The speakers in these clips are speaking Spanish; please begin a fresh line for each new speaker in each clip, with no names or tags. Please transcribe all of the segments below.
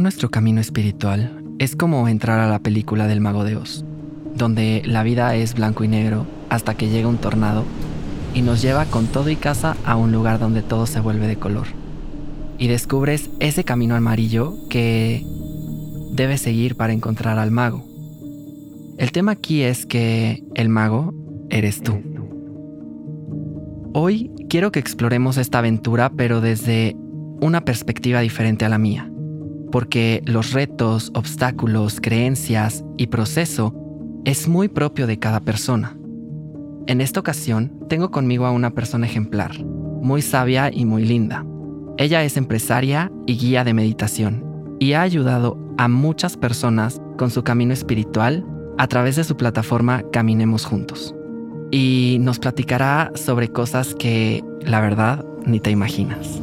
Nuestro camino espiritual es como entrar a la película del mago de Oz, donde la vida es blanco y negro hasta que llega un tornado y nos lleva con todo y casa a un lugar donde todo se vuelve de color. Y descubres ese camino amarillo que debes seguir para encontrar al mago. El tema aquí es que el mago eres tú. Hoy quiero que exploremos esta aventura pero desde una perspectiva diferente a la mía porque los retos, obstáculos, creencias y proceso es muy propio de cada persona. En esta ocasión tengo conmigo a una persona ejemplar, muy sabia y muy linda. Ella es empresaria y guía de meditación y ha ayudado a muchas personas con su camino espiritual a través de su plataforma Caminemos Juntos. Y nos platicará sobre cosas que, la verdad, ni te imaginas.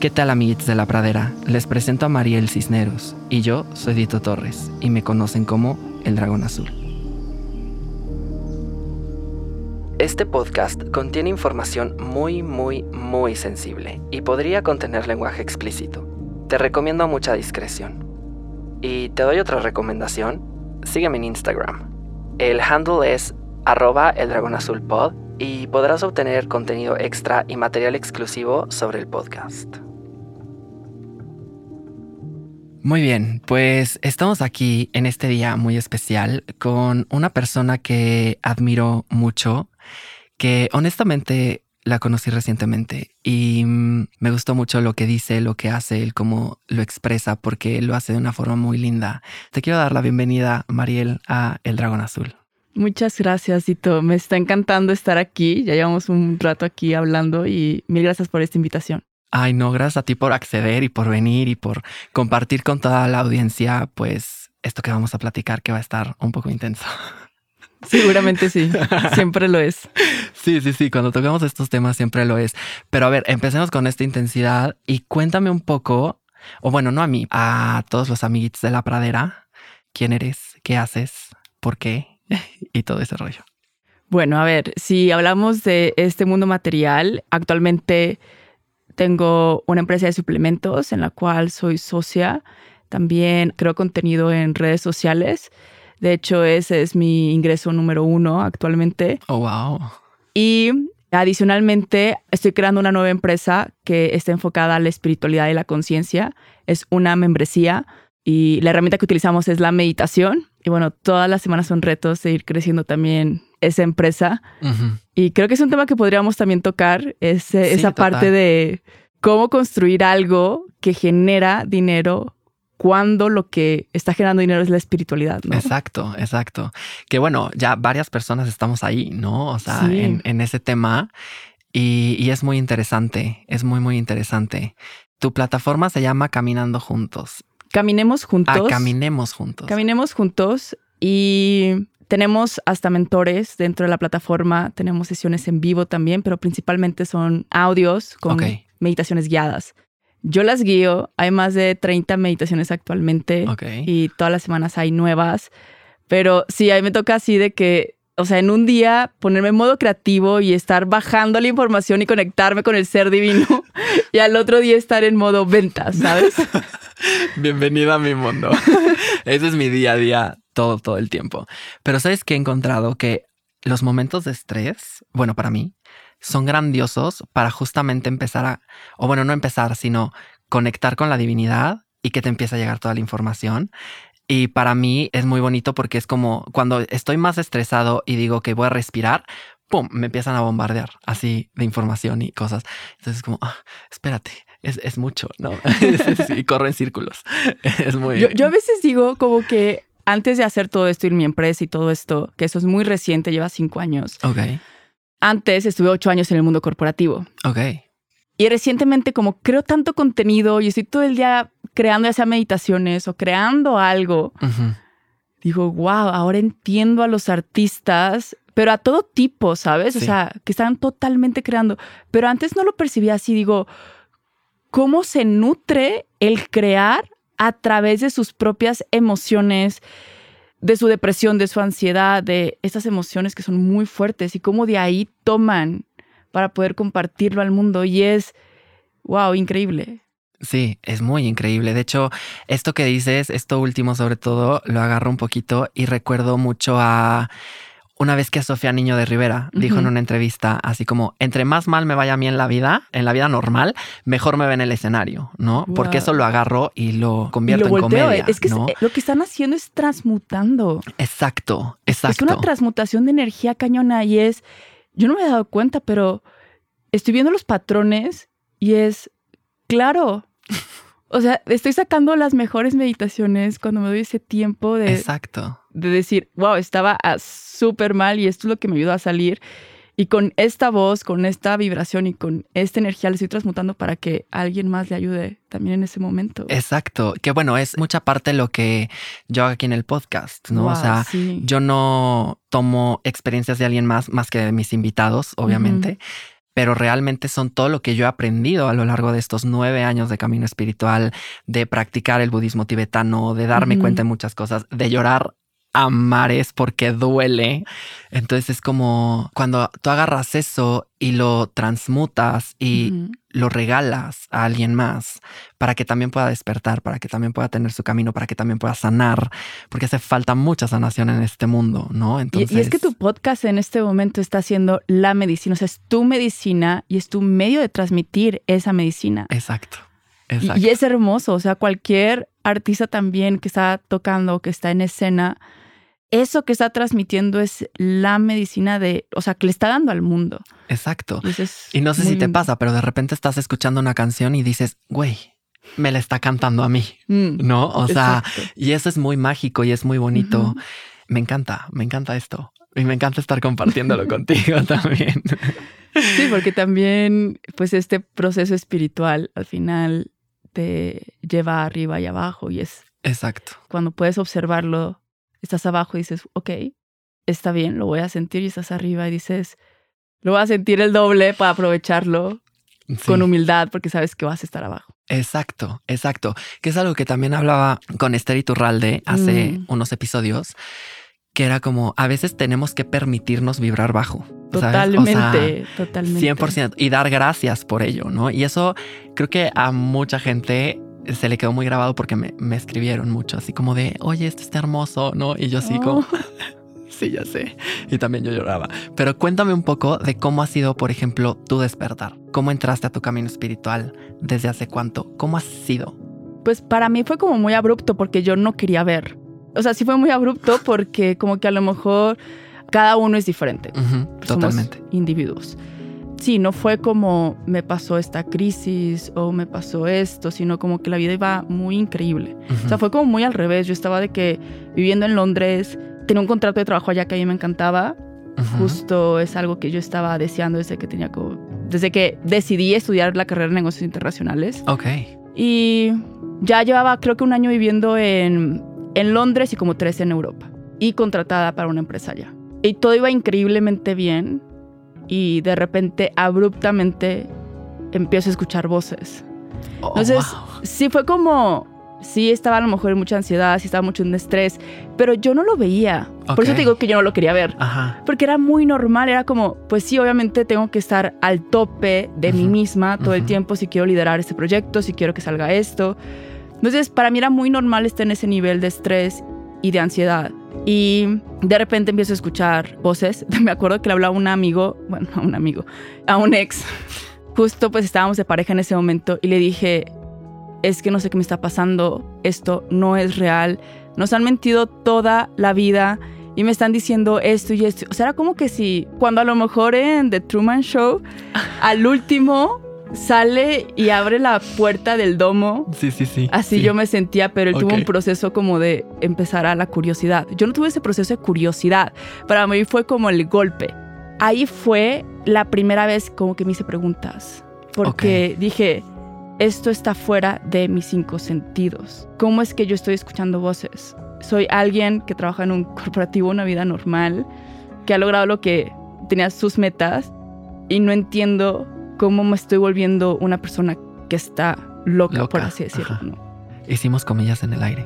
¿Qué tal amiguitos de la pradera? Les presento a Mariel Cisneros y yo soy Dito Torres y me conocen como El Dragón Azul. Este podcast contiene información muy, muy, muy sensible y podría contener lenguaje explícito. Te recomiendo mucha discreción. Y te doy otra recomendación, sígueme en Instagram. El handle es arroba el dragón azul pod y podrás obtener contenido extra y material exclusivo sobre el podcast. Muy bien, pues estamos aquí en este día muy especial con una persona que admiro mucho, que honestamente la conocí recientemente y mm, me gustó mucho lo que dice, lo que hace, el cómo lo expresa, porque lo hace de una forma muy linda. Te quiero dar la bienvenida, Mariel, a El Dragón Azul.
Muchas gracias, Tito. Me está encantando estar aquí. Ya llevamos un rato aquí hablando y mil gracias por esta invitación.
Ay, no, gracias a ti por acceder y por venir y por compartir con toda la audiencia, pues esto que vamos a platicar que va a estar un poco intenso.
Seguramente sí, siempre lo es.
Sí, sí, sí, cuando tocamos estos temas siempre lo es. Pero a ver, empecemos con esta intensidad y cuéntame un poco, o bueno, no a mí, a todos los amiguitos de la pradera, quién eres, qué haces, por qué y todo ese rollo.
Bueno, a ver, si hablamos de este mundo material, actualmente tengo una empresa de suplementos en la cual soy socia. También creo contenido en redes sociales. De hecho, ese es mi ingreso número uno actualmente.
Oh, wow.
Y adicionalmente, estoy creando una nueva empresa que está enfocada a la espiritualidad y la conciencia. Es una membresía y la herramienta que utilizamos es la meditación. Y bueno, todas las semanas son retos de ir creciendo también esa empresa. Y creo que es un tema que podríamos también tocar, esa parte de cómo construir algo que genera dinero cuando lo que está generando dinero es la espiritualidad, ¿no?
Exacto, exacto. Que bueno, ya varias personas estamos ahí, ¿no? O sea, en, ese tema. Y, y, es muy interesante, es muy, muy interesante. Tu plataforma se llama Caminando Juntos.
Caminemos juntos.
Ah, caminemos juntos.
Caminemos juntos y tenemos hasta mentores dentro de la plataforma, tenemos sesiones en vivo también, pero principalmente son audios con meditaciones guiadas. Yo las guío, hay más de 30 meditaciones actualmente y todas las semanas hay nuevas, pero sí, a mí me toca así de que, o sea, en un día ponerme en modo creativo y estar bajando la información y conectarme con el ser divino y al otro día estar en modo ventas, ¿sabes?
Bienvenida a mi mundo. Ese es mi día a día todo, todo el tiempo. Pero sabes que he encontrado que los momentos de estrés, bueno, para mí, son grandiosos para justamente empezar a, o bueno, no empezar, sino conectar con la divinidad y que te empiece a llegar toda la información. Y para mí es muy bonito porque es como cuando estoy más estresado y digo que voy a respirar, ¡pum! Me empiezan a bombardear así de información y cosas. Entonces es como, ah, espérate, es, es, mucho, ¿no? y corro en círculos. Es muy...
Yo, yo, a veces digo como que antes de hacer todo esto en mi empresa y todo esto, que eso es muy reciente, lleva cinco años.
Ok.
Antes estuve ocho años en el mundo corporativo.
Ok.
Y recientemente, como creo tanto contenido y estoy todo el día creando ya sea meditaciones o creando algo, digo, wow, ahora entiendo a los artistas, pero a todo tipo, ¿sabes? O sea, que están totalmente creando. Pero antes no lo percibía así, digo, ¿cómo se nutre el crear a través de sus propias emociones? de su depresión, de su ansiedad, de esas emociones que son muy fuertes y cómo de ahí toman para poder compartirlo al mundo. Y es, wow, increíble.
Sí, es muy increíble. De hecho, esto que dices, esto último sobre todo, lo agarro un poquito y recuerdo mucho a una vez que Sofía Niño de Rivera dijo en una entrevista así como, entre más mal me vaya a mí en la vida, en la vida normal, mejor me ve en el escenario, ¿no? Porque eso lo agarro y lo convierto en comedia.
Es que lo que están haciendo es transmutando.
Exacto, exacto.
Es una transmutación de energía cañona y es, yo no me he dado cuenta, pero estoy viendo los patrones y es, claro, o sea, estoy sacando las mejores meditaciones cuando me doy ese tiempo de...
Exacto.
De decir, wow, estaba súper mal y esto es lo que me ayudó a salir. Y con esta voz, con esta vibración y con esta energía le estoy transmutando para que alguien más le ayude también en ese momento.
Exacto. Que bueno, es mucha parte lo que yo hago aquí en el podcast, ¿no? o sea, yo no tomo experiencias de alguien más, más que de mis invitados, obviamente pero realmente son todo lo que yo he aprendido a lo largo de estos nueve años de camino espiritual, de practicar el budismo tibetano, de darme cuenta de muchas cosas, de llorar a mares porque duele. Entonces es como cuando tú agarras eso y lo transmutas y lo regalas a alguien más para que también pueda despertar, para que también pueda tener su camino, para que también pueda sanar, porque hace falta mucha sanación en este mundo, ¿no?
Entonces... Y, es que tu podcast en este momento está haciendo la medicina, o sea, es tu medicina y es tu medio de transmitir esa medicina.
Exacto.
Exacto. Y, y es hermoso, o sea, cualquier artista también que está tocando, que está en escena, eso que está transmitiendo es la medicina de, o sea, que le está dando al mundo.
Exacto. Y, no sé si te pasa, pero de repente estás escuchando una canción y dices, güey, me la está cantando a mí, mm, ¿no? O sea, y eso es muy mágico y es muy bonito. Me encanta, me encanta esto. Y me encanta estar compartiéndolo contigo también.
Sí, porque también, pues este proceso espiritual al final te lleva arriba y abajo y es...
Exacto.
Cuando puedes observarlo estás abajo y dices, ok, está bien, lo voy a sentir y estás arriba y dices, lo voy a sentir el doble para aprovecharlo con humildad porque sabes que vas a estar abajo.
Exacto, exacto. Que es algo que también hablaba con Esther Iturralde hace mm. unos episodios, que era como a veces tenemos que permitirnos vibrar bajo.
Totalmente, totalmente.
100% y dar gracias por ello, ¿no? Y eso creo que a mucha gente se le quedó muy grabado porque me, escribieron mucho, así como de, oye, esto está hermoso, ¿no? Y yo así como, oh. sí, ya sé. Y también yo lloraba. Pero cuéntame un poco de cómo ha sido, por ejemplo, tu despertar. ¿Cómo entraste a tu camino espiritual? ¿Desde hace cuánto? ¿Cómo ha sido?
Pues para mí fue como muy abrupto porque yo no quería ver. O sea, sí fue muy abrupto porque como que a lo mejor cada uno es diferente.
totalmente.
individuos sí, no fue como me pasó esta crisis o me pasó esto, sino como que la vida iba muy increíble. O sea, fue como muy al revés. Yo estaba de que viviendo en Londres, tenía un contrato de trabajo allá que a mí me encantaba. Justo es algo que yo estaba deseando desde que tenía como, desde que decidí estudiar la carrera de negocios internacionales.
Ok.
Y ya llevaba creo que un año viviendo en, en Londres y como tres en Europa. Y contratada para una empresa allá. Y todo iba increíblemente bien y de repente abruptamente empiezo a escuchar voces. Oh, Entonces, sí fue como, sí estaba a lo mejor en mucha ansiedad, sí estaba mucho en estrés, pero yo no lo veía. Por eso te digo que yo no lo quería ver. Porque era muy normal, era como, pues sí, obviamente tengo que estar al tope de mí misma todo el tiempo si quiero liderar este proyecto, si quiero que salga esto. Entonces, para mí era muy normal estar en ese nivel de estrés y de ansiedad. Y de repente empiezo a escuchar voces. Me acuerdo que le hablaba a un amigo, bueno, a un amigo, a un ex. Justo pues estábamos de pareja en ese momento y le dije, es que no sé qué me está pasando, esto no es real. Nos han mentido toda la vida y me están diciendo esto y esto. O sea, era como que si cuando a lo mejor en The Truman Show, al último sale y abre la puerta del domo.
Sí, sí, sí.
Así yo me sentía, pero él tuvo un proceso como de empezar a la curiosidad. Yo no tuve ese proceso de curiosidad. Para mí fue como el golpe. ahí fue la primera vez como que me hice preguntas. Porque dije, esto está fuera de mis cinco sentidos. ¿Cómo es que yo estoy escuchando voces? Soy alguien que trabaja en un corporativo, una vida normal, que ha logrado lo que tenía sus metas y no entiendo cómo me estoy volviendo una persona que está loca, por así decirlo.
Hicimos comillas en el aire.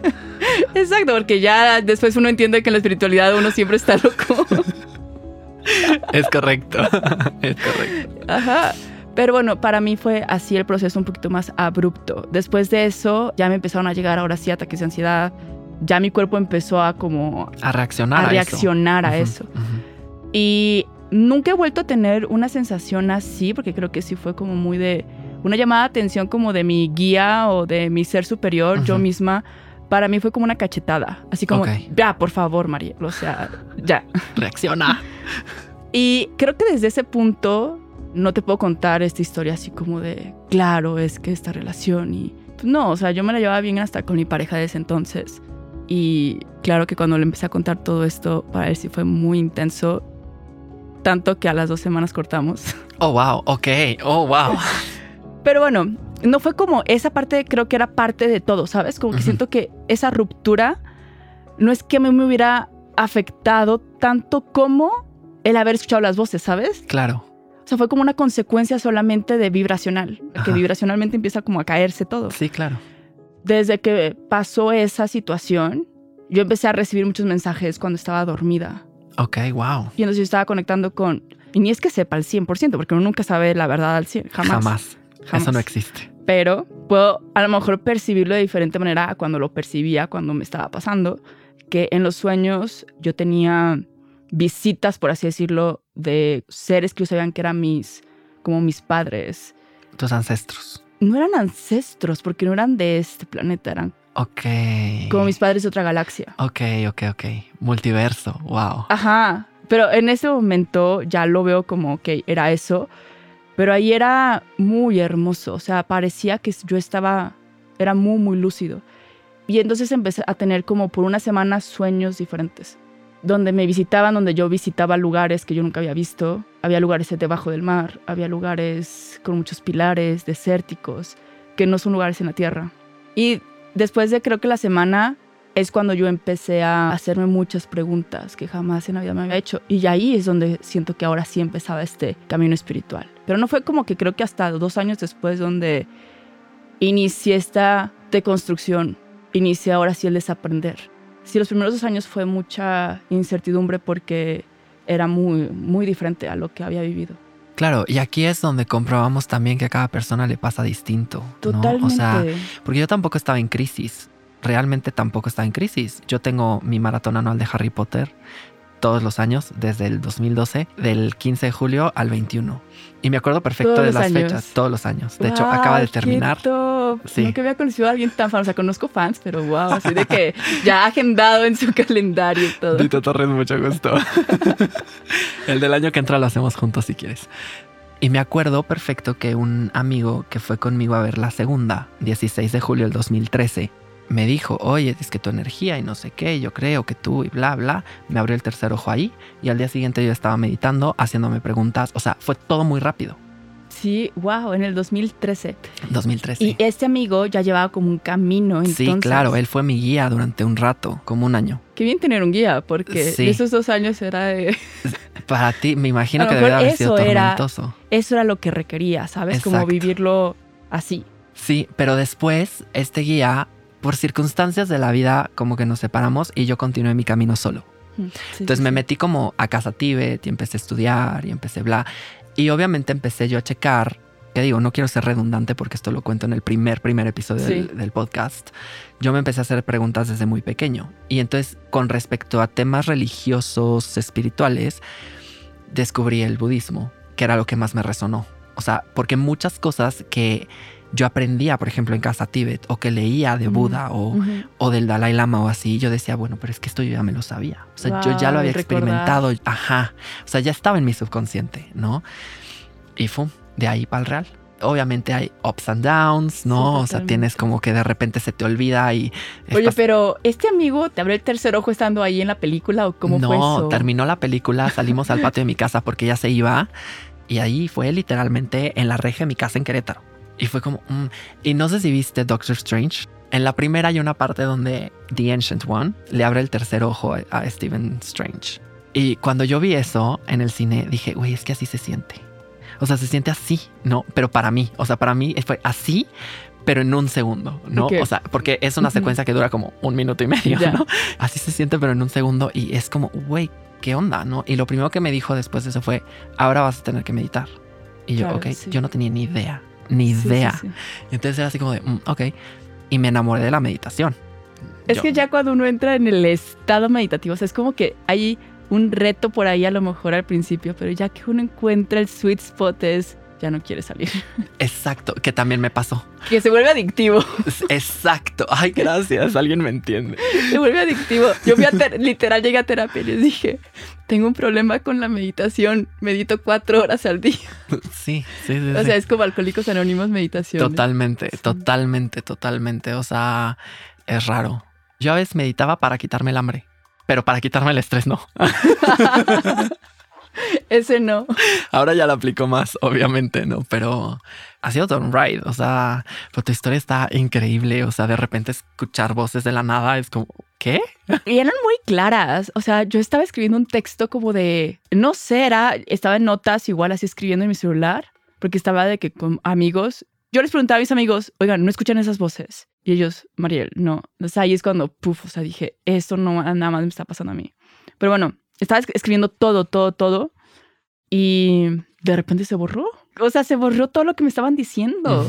Exacto, porque ya después uno entiende que en la espiritualidad uno siempre está loco.
es correcto, es correcto.
Ajá. Pero bueno, para mí fue así el proceso un poquito más abrupto. Después de eso ya me empezaron a llegar ahora sí ataques de ansiedad. Ya mi cuerpo empezó a como...
A reaccionar a,
reaccionar a eso. Y nunca he vuelto a tener una sensación así, porque creo que sí fue como muy de... Una llamada de atención como de mi guía o de mi ser superior, yo misma. Para mí fue como una cachetada. Así como, ya, por favor, María. O sea, ya.
Reacciona.
Y creo que desde ese punto no te puedo contar esta historia así como de, claro, es que esta relación y... Pues no, o sea, yo me la llevaba bien hasta con mi pareja de ese entonces. Y claro que cuando le empecé a contar todo esto, para él sí fue muy intenso. Tanto que a las dos semanas cortamos.
Oh, wow, ok, oh, wow.
Pero bueno, no fue como esa parte, creo que era parte de todo, ¿sabes? Como que siento que esa ruptura no es que me hubiera afectado tanto como el haber escuchado las voces, ¿sabes?
Claro
sea, fue como una consecuencia solamente de vibracional, que vibracionalmente empieza como a caerse todo.
Sí, claro.
Desde que pasó esa situación, yo empecé a recibir muchos mensajes cuando estaba dormida.
Ok, wow.
Y entonces yo estaba conectando con... Y ni es que sepa al 100%, porque uno nunca sabe la verdad al 100%, jamás.
Jamás. jamás. Eso no existe.
Pero puedo a lo mejor percibirlo de diferente manera a cuando lo percibía, cuando me estaba pasando, que en los sueños yo tenía visitas, por así decirlo, de seres que sabían que eran mis, como mis padres.
Tus ancestros.
No eran ancestros, porque no eran de este planeta, eran
Ok.
Como mis padres de otra galaxia.
Ok, ok, ok. Multiverso, wow.
Ajá. Pero en ese momento ya lo veo como que era eso. Pero ahí era muy hermoso. O sea, parecía que yo estaba. Era muy, muy lúcido. Y entonces empecé a tener como por una semana sueños diferentes donde me visitaban, donde yo visitaba lugares que yo nunca había visto. Había lugares debajo del mar, había lugares con muchos pilares desérticos, que no son lugares en la tierra. Y después de creo que la semana es cuando yo empecé a hacerme muchas preguntas que jamás en la vida me había hecho. Y ahí es donde siento que ahora sí empezaba este camino espiritual. Pero no fue como que creo que hasta dos años después donde inicié esta deconstrucción, inicié ahora sí el desaprender sí, los primeros dos años fue mucha incertidumbre porque era muy, muy diferente a lo que había vivido.
Claro, y aquí es donde comprobamos también que a cada persona le pasa distinto.
Totalmente.
O sea, porque yo tampoco estaba en crisis. Realmente tampoco estaba en crisis. Yo tengo mi maratón anual de Harry Potter todos los años, desde el 2012, del 15 de julio al 21. Y me acuerdo perfecto de las fechas, todos los años. De hecho, acaba de terminar.
Sí. Nunca había conocido a alguien tan fan. O sea, conozco fans, pero wow, así de que ya agendado en su calendario y todo.
Dito Torres, mucho gusto. el del año que entra lo hacemos juntos si quieres. Y me acuerdo perfecto que un amigo que fue conmigo a ver la segunda, 16 de julio del 2013, me dijo, oye, es que tu energía y no sé qué, yo creo que tú y bla, bla, me abrió el tercer ojo ahí y al día siguiente yo estaba meditando, haciéndome preguntas, o sea, fue todo muy rápido.
Sí, wow, en el 2013.
2013.
Y este amigo ya llevaba como un camino. Entonces...
Sí, claro, él fue mi guía durante un rato, como un año.
Qué bien tener un guía, porque esos dos años era de...
Para ti, me imagino que debe haber sido tormentoso.
eso era lo que requería, ¿sabes? Como vivirlo así.
Sí, pero después este guía por circunstancias de la vida como que nos separamos y yo continué mi camino solo. Mm, Entonces me metí como a casa Tibet y empecé a estudiar y empecé bla. Y obviamente empecé yo a checar, que digo, no quiero ser redundante porque esto lo cuento en el primer, primer episodio del, del, podcast. Yo me empecé a hacer preguntas desde muy pequeño. Y entonces con respecto a temas religiosos, espirituales, descubrí el budismo, que era lo que más me resonó. O sea, porque muchas cosas que yo aprendía, por ejemplo, en casa Tíbet, o que leía de Buda o, o, del Dalai Lama o así, yo decía, bueno, pero es que esto yo ya me lo sabía. O sea, yo ya lo había experimentado. Ajá. O sea, ya estaba en mi subconsciente, ¿no? Y fue de ahí para el real. obviamente hay ups and downs, ¿no? o sea, tienes como que de repente se te olvida y...
Oye, pero ¿este amigo te abrió el tercer ojo estando ahí en la película o cómo fue eso?
No, terminó la película, salimos al patio de mi casa porque ya se iba y ahí fue literalmente en la reja de mi casa en Querétaro. Y fue como... Mm, y no sé si viste Doctor Strange. En la primera hay una parte donde The Ancient One le abre el tercer ojo a Stephen Strange. Y cuando yo vi eso en el cine, dije, güey, es que así se siente. O sea, se siente así, ¿no? Pero para mí, o sea, para mí fue así, pero en un segundo, ¿no? O sea, porque es una secuencia que dura como un minuto y medio, ¿no? Así se siente, pero en un segundo y es como, güey, ¿qué onda, no? Y lo primero que me dijo después de eso fue, ahora vas a tener que meditar. Y yo, ok, yo no tenía ni idea, ni idea. y entonces era así como de, mm, ok. Y me enamoré de la meditación.
Es que ya cuando uno entra en el estado meditativo, o sea, es como que hay un reto por ahí a lo mejor al principio, pero ya que uno encuentra el sweet spot es ya no quiere salir.
Exacto, que también me pasó.
Que se vuelve adictivo.
Exacto. Ay, gracias, alguien me entiende.
Se vuelve adictivo. Yo vi a literal llegué a terapia y les dije, tengo un problema con la meditación, medito cuatro horas al día.
Sí, sí, sí.
O sea, es como Alcohólicos Anónimos meditación.
Totalmente, totalmente, totalmente. O sea, es raro. Yo a veces meditaba para quitarme el hambre pero para quitarme el estrés no.
Ese no.
Ahora ya lo aplico más, obviamente, ¿no? Pero ha sido todo un ride. O sea, pero tu historia está increíble. O sea, de repente escuchar voces de la nada es como, ¿qué?
Y eran muy claras. O sea, yo estaba escribiendo un texto como de, no sé, era, estaba en notas igual así escribiendo en mi celular, porque estaba de que con amigos. Yo les preguntaba a mis amigos, oigan, ¿no escuchan esas voces? Y ellos, Mariel, no. O sea, ahí es cuando, puf, o sea, dije, esto no nada más me está pasando a mí. Pero bueno, estaba escribiendo todo, todo, todo. Y de repente se borró. O sea, se borró todo lo que me estaban diciendo.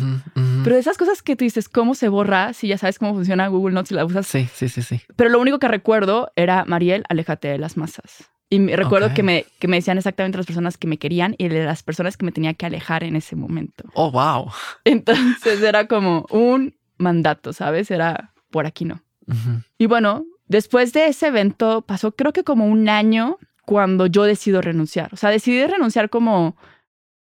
Pero esas cosas que tú dices, ¿cómo se borra? Si ya sabes cómo funciona Google Notes y la usas.
Sí, sí, sí, sí.
Pero lo único que recuerdo era, Mariel, aléjate de las masas. Y recuerdo que, me, que me decían exactamente las personas que me querían y de las personas que me tenía que alejar en ese momento.
Oh, wow.
Entonces era como un mandato, ¿sabes? Era por aquí no. Y bueno, después de ese evento pasó creo que como un año cuando yo decido renunciar. O sea, decidí renunciar como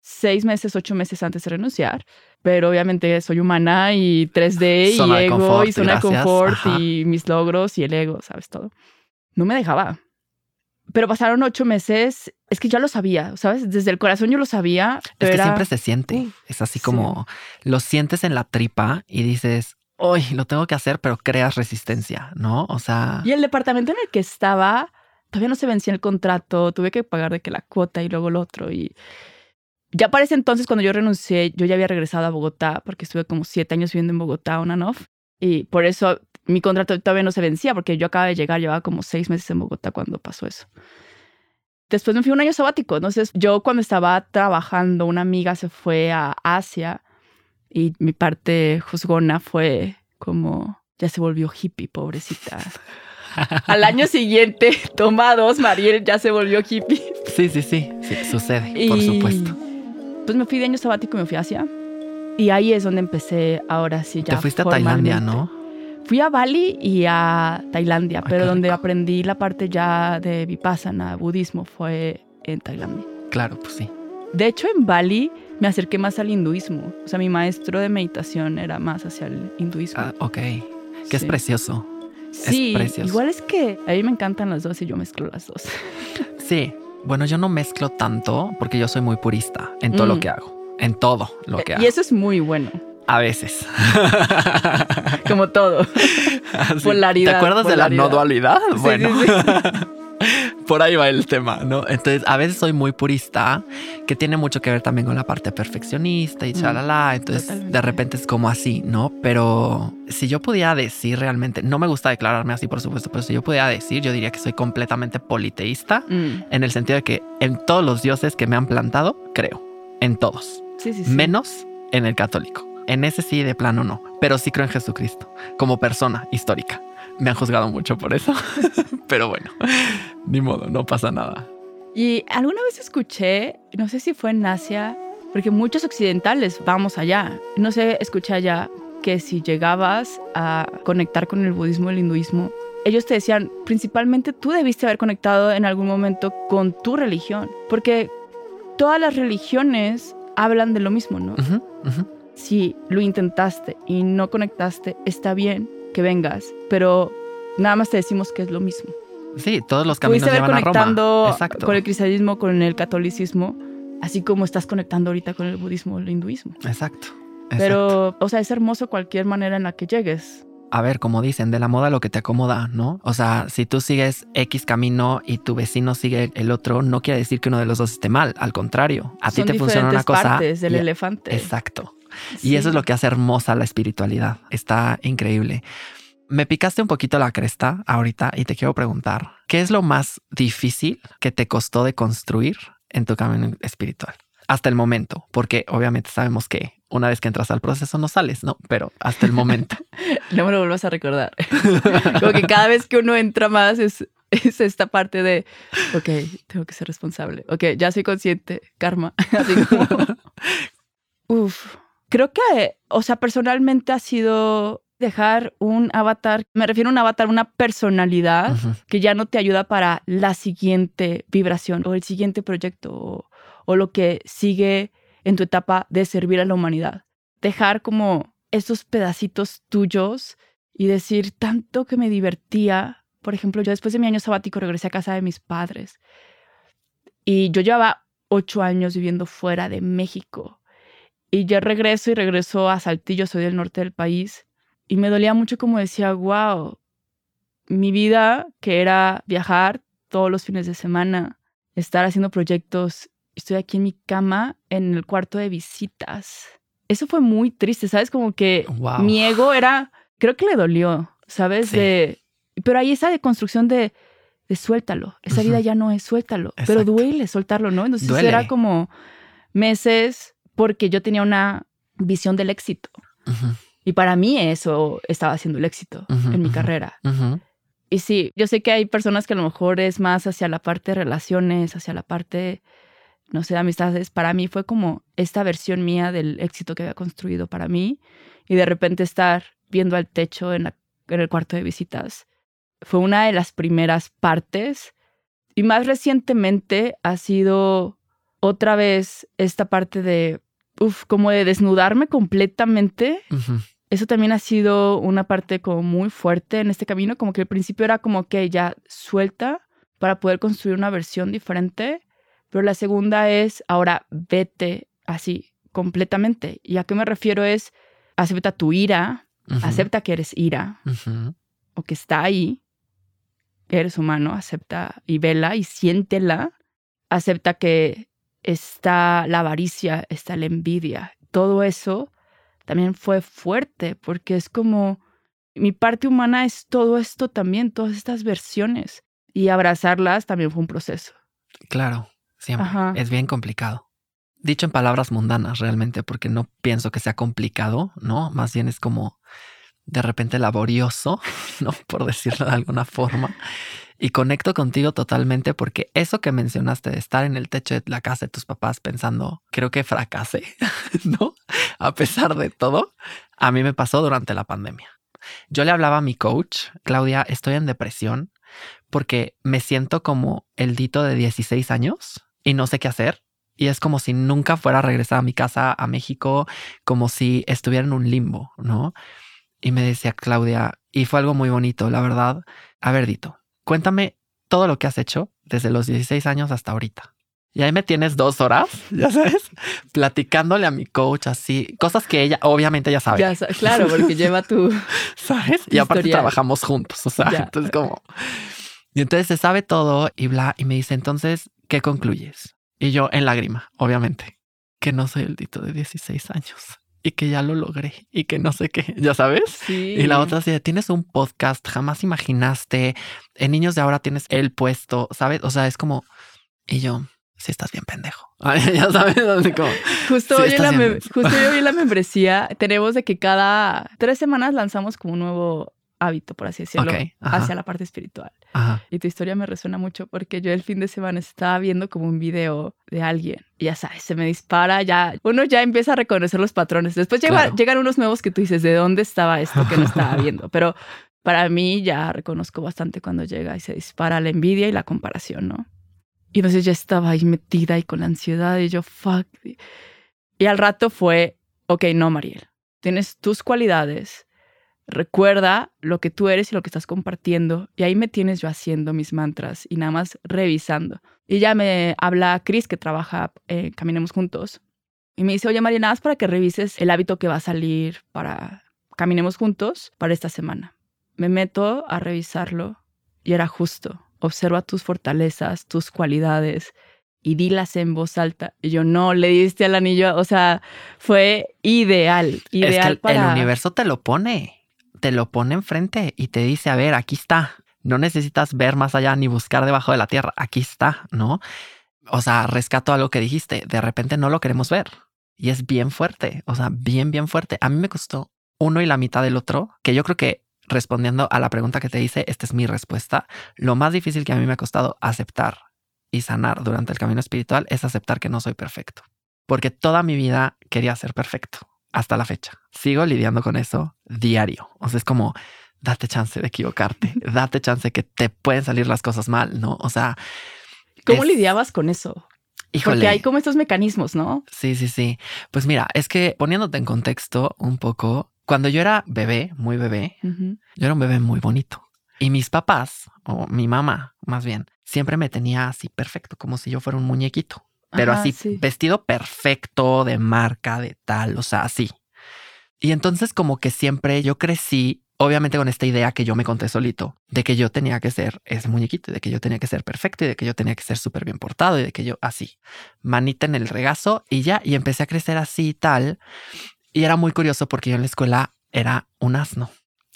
seis meses, ocho meses antes de renunciar. Pero obviamente soy humana y 3D y ego y zona de confort y mis logros y el ego, ¿sabes? Todo. No me dejaba. Pero pasaron ocho meses, es que ya lo sabía, ¿sabes? Desde el corazón yo lo sabía.
es que siempre se siente. es así como lo sientes en la tripa y dices, hoy lo tengo que hacer, pero creas resistencia, ¿no? O sea.
Y el departamento en el que estaba, todavía no se vencía el contrato, tuve que pagar de que la cuota y luego lo otro. Y ya para ese entonces, cuando yo renuncié, yo ya había regresado a Bogotá, porque estuve como siete años viviendo en Bogotá, on and off. Y por eso mi contrato todavía no se vencía porque yo acababa de llegar, llevaba como seis meses en Bogotá cuando pasó eso. Después me fui un año sabático. Entonces, yo cuando estaba trabajando, una amiga se fue a Asia y mi parte juzgona fue como, ya se volvió hippie, pobrecita. Al año siguiente, toma dos, Mariel ya se volvió hippie.
Sí, sí, sí, sí sucede, por supuesto.
Pues me fui de año sabático y me fui a Asia. Y ahí es donde empecé ahora sí ya.
Te fuiste a Tailandia, ¿no?
Fui a Bali y a Tailandia, pero donde aprendí la parte ya de vipassana, budismo, fue en Tailandia.
Claro, pues sí.
De hecho, en Bali me acerqué más al hinduismo. O sea, mi maestro de meditación era más hacia el hinduismo.
Ah, ok. Que es precioso.
Sí, igual es que a mí me encantan las dos y yo mezclo las dos.
Sí, bueno, yo no mezclo tanto porque yo soy muy purista en todo lo mm. que hago, en todo lo que hago.
Y eso es muy bueno.
A veces.
Como todo. Polaridad.
¿Te acuerdas de la no dualidad? bueno. Por ahí va el tema, ¿no? Entonces, a veces soy muy purista, que tiene mucho que ver también con la parte perfeccionista y mm, chalala. Entonces, de repente es como así, ¿no? Pero si yo pudiera decir realmente, no me gusta declararme así, por supuesto, pero si yo pudiera decir, yo diría que soy completamente politeísta, mm. en el sentido de que en todos los dioses que me han plantado, creo. En todos. Sí, sí, sí. Menos en el católico. En ese sí, de plano no. Pero sí creo en Jesucristo, como persona histórica. Me han juzgado mucho por eso. Pero bueno, ni modo, no pasa nada.
Y alguna vez escuché, no sé si fue en Asia, porque muchos occidentales vamos allá. No sé, escuché allá que si llegabas a conectar con el budismo y el hinduismo, ellos te decían, principalmente tú debiste haber conectado en algún momento con tu religión, porque todas las religiones hablan de lo mismo, ¿no? Si lo intentaste y no conectaste, está bien que vengas, pero nada más te decimos que es lo mismo.
Sí, todos los caminos
Pudiste
llevan
conectando
a Roma.
con el cristianismo, con el catolicismo, así como estás conectando ahorita con el budismo, el hinduismo.
Exacto.
Pero, o sea, es hermoso cualquier manera en la que llegues.
A ver, como dicen, de la moda lo que te acomoda, ¿no? O sea, si tú sigues X camino y tu vecino sigue el otro, no quiere decir que uno de los dos esté mal. Al contrario, a ti te funciona una cosa.
partes del elefante.
Exacto. Y eso es lo que hace hermosa la espiritualidad. Está increíble. Me picaste un poquito la cresta ahorita y te quiero preguntar, ¿qué es lo más difícil que te costó de construir en tu camino espiritual? Hasta el momento, porque obviamente sabemos que una vez que entras al proceso no sales, ¿no? Pero hasta el momento.
no me lo vuelvas a recordar. Como que cada vez que uno entra más es, es esta parte de, ok, tengo que ser responsable. Ok, ya soy consciente, karma. Así como, uf. Creo que, o sea, personalmente ha sido dejar un avatar, me refiero a un avatar, una personalidad que ya no te ayuda para la siguiente vibración o el siguiente proyecto o, o lo que sigue en tu etapa de servir a la humanidad. Dejar como esos pedacitos tuyos y decir tanto que me divertía. Por ejemplo, yo después de mi año sabático regresé a casa de mis padres y yo llevaba ocho años viviendo fuera de México. Y yo regreso y regreso a Saltillo, soy del norte del país. Y me dolía mucho como decía, wow, mi vida, que era viajar todos los fines de semana, estar haciendo proyectos estoy aquí en mi cama en el cuarto de visitas. Eso fue muy triste, ¿sabes? Como que mi ego era, creo que le dolió, ¿sabes? De, pero ahí esa deconstrucción de, de suéltalo, esa vida ya no es suéltalo, pero duele soltarlo, ¿no? Entonces era como meses porque yo tenía una visión del éxito. Y para mí eso estaba haciendo el éxito en mi carrera. Y sí, yo sé que hay personas que a lo mejor es más hacia la parte de relaciones, hacia la parte no sé, amistades, para mí fue como esta versión mía del éxito que había construido para mí y de repente estar viendo al techo en, el cuarto de visitas. Fue una de las primeras partes y más recientemente ha sido otra vez esta parte de, uff, como de desnudarme completamente. Eso también ha sido una parte como muy fuerte en este camino, como que al principio era como que ya suelta para poder construir una versión diferente pero la segunda es, ahora vete así completamente. ¿Y a qué me refiero? Es, acepta tu ira, acepta que eres ira o que está ahí, eres humano, acepta y vela y siéntela, acepta que está la avaricia, está la envidia. Todo eso también fue fuerte porque es como mi parte humana es todo esto también, todas estas versiones y abrazarlas también fue un proceso.
Claro. Siempre. Es bien complicado. Dicho en palabras mundanas realmente, porque no pienso que sea complicado, ¿no? Más bien es como de repente laborioso, ¿no? Por decirlo de alguna forma. Y conecto contigo totalmente porque eso que mencionaste de estar en el techo de la casa de tus papás pensando, creo que fracasé, ¿no? A pesar de todo, a mí me pasó durante la pandemia. Yo le hablaba a mi coach, Claudia, estoy en depresión porque me siento como el dito de 16 años y no sé qué hacer. Y es como si nunca fuera a regresar a mi casa, a México, como si estuviera en un limbo, ¿no? Y me decía Claudia, y fue algo muy bonito, la verdad. A ver, Dito, cuéntame todo lo que has hecho desde los 16 años hasta ahorita. Y ahí me tienes dos horas, ya sabes, platicándole a mi coach así, cosas que ella obviamente ya sabe.
Ya, claro, porque lleva tu.
¿Sabes? y aparte trabajamos juntos, o sea, entonces como. Y entonces se sabe todo y bla, y me dice, entonces, ¿qué concluyes? Y yo en lágrima, obviamente, que no soy el dito de 16 años y que ya lo logré y que no sé qué, ya sabes.
Sí.
Y la otra dice, tienes un podcast, jamás imaginaste, en niños de ahora tienes el puesto, ¿sabes? O sea, es como, y yo, si estás bien pendejo. ya sabes, como,
justo, hoy la justo hoy en la membresía tenemos de que cada tres semanas lanzamos como un nuevo hábito, por así decirlo, hacia la parte espiritual. Y tu historia me resuena mucho porque yo el fin de semana estaba viendo como un video de alguien y ya sabes, se me dispara, ya uno ya empieza a reconocer los patrones. Después llegan unos nuevos que tú dices, ¿de dónde estaba esto que no estaba viendo? Pero para mí ya reconozco bastante cuando llega y se dispara la envidia y la comparación, ¿no? Y entonces ya estaba ahí metida y con la ansiedad y yo, fuck. Y al rato fue, ok, no, Mariel, tienes tus cualidades, recuerda lo que tú eres y lo que estás compartiendo. Y ahí me tienes yo haciendo mis mantras y nada más revisando. Y ya me habla Chris, que trabaja eh, Caminemos Juntos. Y me dice, oye, María, nada más para que revises el hábito que va a salir para Caminemos Juntos para esta semana. Me meto a revisarlo y era justo. Observa tus fortalezas, tus cualidades y dilas en voz alta. Y yo no, le diste al anillo, o sea, fue ideal, ideal
es que El universo te lo pone te lo pone enfrente y te dice, a ver, aquí está. No necesitas ver más allá ni buscar debajo de la tierra. Aquí está, ¿no? O sea, rescato algo que dijiste. De repente no lo queremos ver. Y es bien fuerte. O sea, bien, bien fuerte. A mí me costó uno y la mitad del otro, que yo creo que respondiendo a la pregunta que te hice, esta es mi respuesta. Lo más difícil que a mí me ha costado aceptar y sanar durante el camino espiritual es aceptar que no soy perfecto. Porque toda mi vida quería ser perfecto hasta la fecha. Sigo lidiando con eso diario. O sea, es como, date chance de equivocarte, date chance que te pueden salir las cosas mal, ¿no? O sea...
¿Cómo lidiabas con eso? Híjole. Porque hay como estos mecanismos, ¿no?
Sí, sí, sí. Pues mira, es que poniéndote en contexto un poco, cuando yo era bebé, muy bebé, yo era un bebé muy bonito. Y mis papás, o mi mamá más bien, siempre me tenía así perfecto, como si yo fuera un muñequito pero así vestido perfecto, de marca, de tal, o sea, así. Y entonces como que siempre yo crecí, obviamente con esta idea que yo me conté solito, de que yo tenía que ser ese muñequito, de que yo tenía que ser perfecto y de que yo tenía que ser súper bien portado y de que yo así, manita en el regazo y ya, y empecé a crecer así y tal. Y era muy curioso porque yo en la escuela era un asno.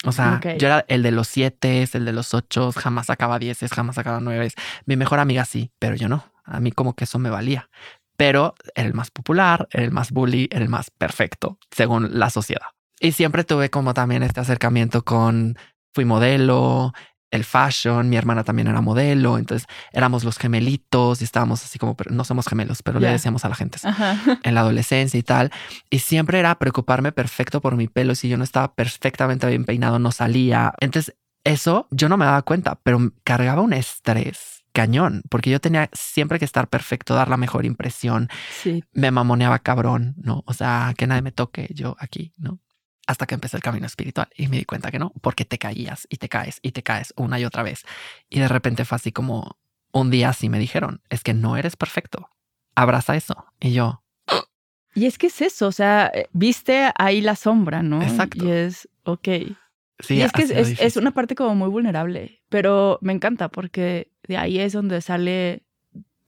O sea, yo era el de los siete, el de los ocho, jamás sacaba dieces, jamás sacaba nueve. Mi mejor amiga sí, pero yo no. A mí como que eso me valía. Pero era el más popular, era el más bully, era el más perfecto, según la sociedad. Y siempre tuve como también este acercamiento con, fui modelo, el fashion, mi hermana también era modelo, entonces éramos los gemelitos y estábamos así como, no somos gemelos, pero le decíamos a la gente en la adolescencia y tal. Y siempre era preocuparme perfecto por mi pelo, si yo no estaba perfectamente bien peinado, no salía. Entonces eso yo no me daba cuenta, pero cargaba un estrés cañón, porque yo tenía siempre que estar perfecto, dar la mejor impresión. Sí. Me mamoneaba cabrón, ¿no? O sea, que nadie me toque yo aquí, ¿no? Hasta que empecé el camino espiritual y me di cuenta que no, porque te caías y te caes y te caes una y otra vez. Y de repente fue así como un día así me dijeron, es que no eres perfecto, abraza eso. Y yo...
Y es que es eso, o sea, eh, viste ahí la sombra, ¿no?
Exacto.
Y es, ok, y es que es, una parte como muy vulnerable, pero me encanta porque de ahí es donde sale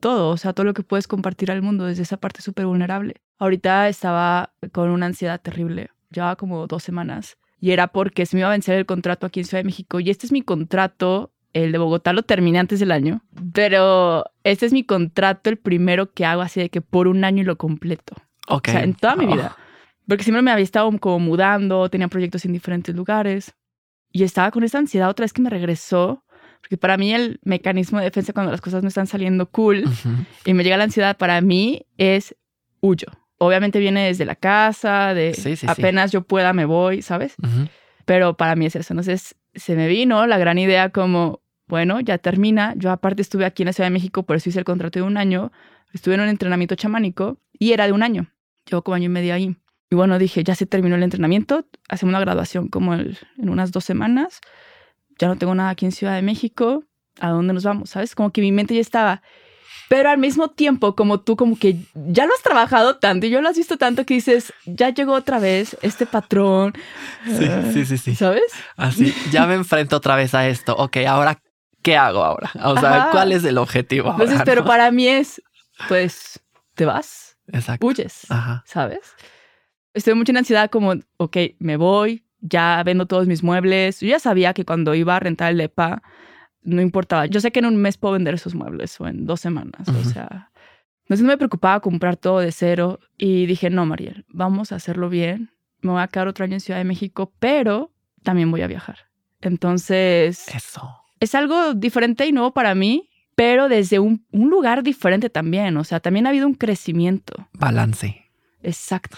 todo, o sea, todo lo que puedes compartir al mundo desde esa parte súper vulnerable. Ahorita estaba con una ansiedad terrible, llevaba como dos semanas y era porque se me iba a vencer el contrato aquí en Ciudad de México y este es mi contrato, el de Bogotá lo terminé antes del año, pero este es mi contrato, el primero que hago así de que por un año y lo completo. O sea, en toda mi vida. Porque siempre me había estado como mudando, tenía proyectos en diferentes lugares. Y estaba con esa ansiedad otra vez que me regresó. Porque para mí el mecanismo de defensa cuando las cosas no están saliendo cool y me llega la ansiedad, para mí es huyo. Obviamente viene desde la casa, de apenas yo pueda me voy, ¿sabes? Pero para mí es eso. Entonces se me vino la gran idea como, bueno, ya termina. Yo aparte estuve aquí en la Ciudad de México, por eso hice el contrato de un año. Estuve en un entrenamiento chamánico y era de un año. Llevo como año y medio ahí. Y bueno, dije, ya se terminó el entrenamiento, hacemos una graduación como en unas dos semanas, ya no tengo nada aquí en Ciudad de México, ¿a dónde nos vamos? ¿Sabes? Como que mi mente ya estaba. Pero al mismo tiempo, como tú, como que ya lo has trabajado tanto y yo lo has visto tanto que dices, ya llegó otra vez este patrón.
Sí, sí, sí, sí.
¿Sabes?
Así, ya me enfrento otra vez a esto. Ok, ahora, ¿qué hago ahora? O sea, ¿cuál es el objetivo ahora?
Entonces, pero para mí es, pues, te vas.
Exacto.
Huyes, ¿sabes? estoy mucho en ansiedad como, ok, me voy, ya vendo todos mis muebles. Yo ya sabía que cuando iba a rentar el EPA, no importaba. Yo sé que en un mes puedo vender esos muebles o en dos semanas, o sea... Entonces no me preocupaba comprar todo de cero y dije, no, Mariel, vamos a hacerlo bien. Me voy a quedar otro año en Ciudad de México, pero también voy a viajar. Entonces...
Eso.
Es algo diferente y nuevo para mí, pero desde un, un lugar diferente también. O sea, también ha habido un crecimiento.
Balance.
Exacto.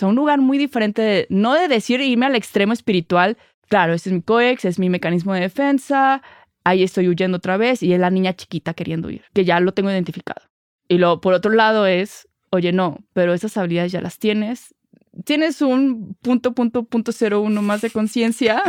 Sea, un lugar muy diferente, no de decir irme al extremo espiritual, claro, este es mi coex, es mi mecanismo de defensa, ahí estoy huyendo otra vez y es la niña chiquita queriendo huir, que ya lo tengo identificado. Y lo por otro lado es, oye, no, pero esas habilidades ya las tienes. Tienes un punto, punto, punto cero uno más de conciencia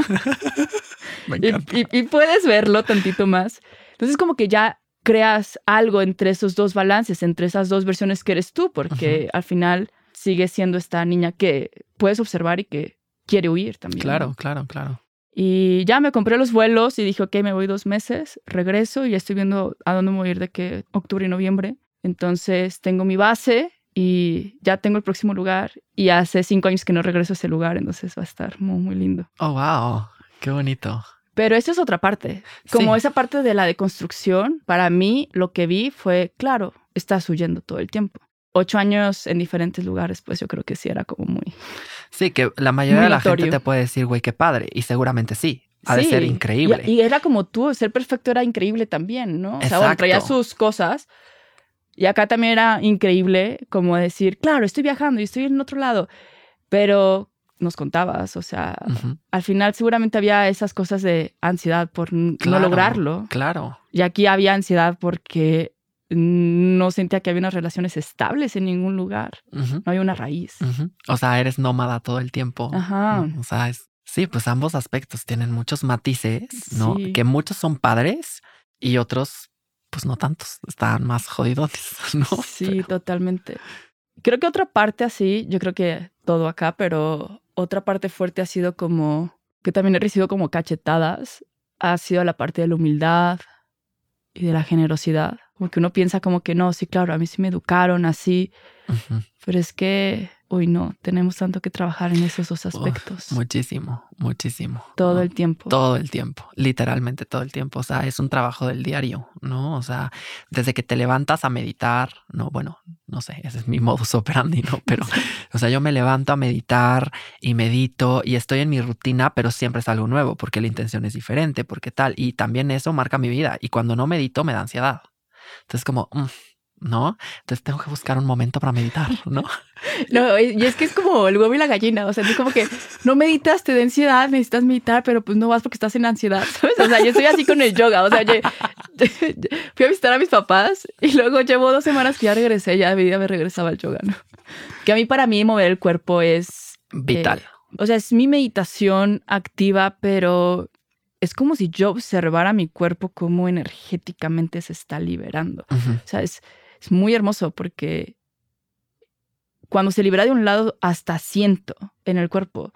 y, y puedes verlo tantito más. Entonces, como que ya creas algo entre esos dos balances, entre esas dos versiones que eres tú, porque al final sigues siendo esta niña que puedes observar y que quiere huir también.
Claro, claro, claro.
Y ya me compré los vuelos y dije, ok, me voy dos meses, regreso y ya estoy viendo a dónde voy a ir de que octubre y noviembre. Entonces tengo mi base y ya tengo el próximo lugar y hace cinco años que no regreso a ese lugar, entonces va a estar muy, muy lindo.
Oh, wow, qué bonito.
Pero esa es otra parte. Como esa parte de la deconstrucción, para mí lo que vi fue, claro, estás huyendo todo el tiempo. Ocho años en diferentes lugares, pues yo creo que sí era como muy...
Sí, que la mayoría de la gente te puede decir, güey, qué padre. Y seguramente sí. Ha de ser increíble.
Y, era como tú, ser perfecto era increíble también, ¿no? O sea, bueno, traía sus cosas. Y acá también era increíble como decir, claro, estoy viajando y estoy en otro lado. Pero nos contabas, o sea, al final seguramente había esas cosas de ansiedad por no lograrlo.
Claro.
Y aquí había ansiedad porque no sentía que había unas relaciones estables en ningún lugar. No había una raíz.
O sea, eres nómada todo el tiempo. Ajá. O sea, es, sí, pues ambos aspectos tienen muchos matices, ¿no? Que muchos son padres y otros, pues no tantos, están más jodidos, ¿no?
Sí, totalmente. Creo que otra parte así, yo creo que todo acá, pero otra parte fuerte ha sido como, que también he recibido como cachetadas, ha sido la parte de la humildad y de la generosidad. Como que uno piensa como que no, sí, claro, a mí sí me educaron así, pero es que uy, no, tenemos tanto que trabajar en esos dos aspectos.
muchísimo, muchísimo.
Todo el tiempo.
Todo el tiempo, literalmente todo el tiempo. O sea, es un trabajo del diario, ¿no? O sea, desde que te levantas a meditar, no, bueno, no sé, ese es mi modus operandi, ¿no? Pero, o sea, yo me levanto a meditar y medito y estoy en mi rutina, pero siempre es algo nuevo porque la intención es diferente, porque tal. Y también eso marca mi vida. Y cuando no medito, me da ansiedad. Entonces, como, mm, ¿no? Entonces tengo que buscar un momento para meditar, ¿no?
No, y es que es como el huevo y la gallina, o sea, es como que no meditas, te da ansiedad, necesitas meditar, pero pues no vas porque estás en ansiedad, ¿sabes? O sea, yo estoy así con el yoga, o sea, yo, fui a visitar a mis papás y luego llevo dos semanas que ya regresé, ya mi vida me regresaba al yoga, ¿no? Que a mí, para mí, mover el cuerpo es...
Vital. Eh,
o sea, es mi meditación activa, pero es como si yo observara mi cuerpo cómo energéticamente se está liberando. O sea, es es muy hermoso porque cuando se libera de un lado, hasta siento en el cuerpo.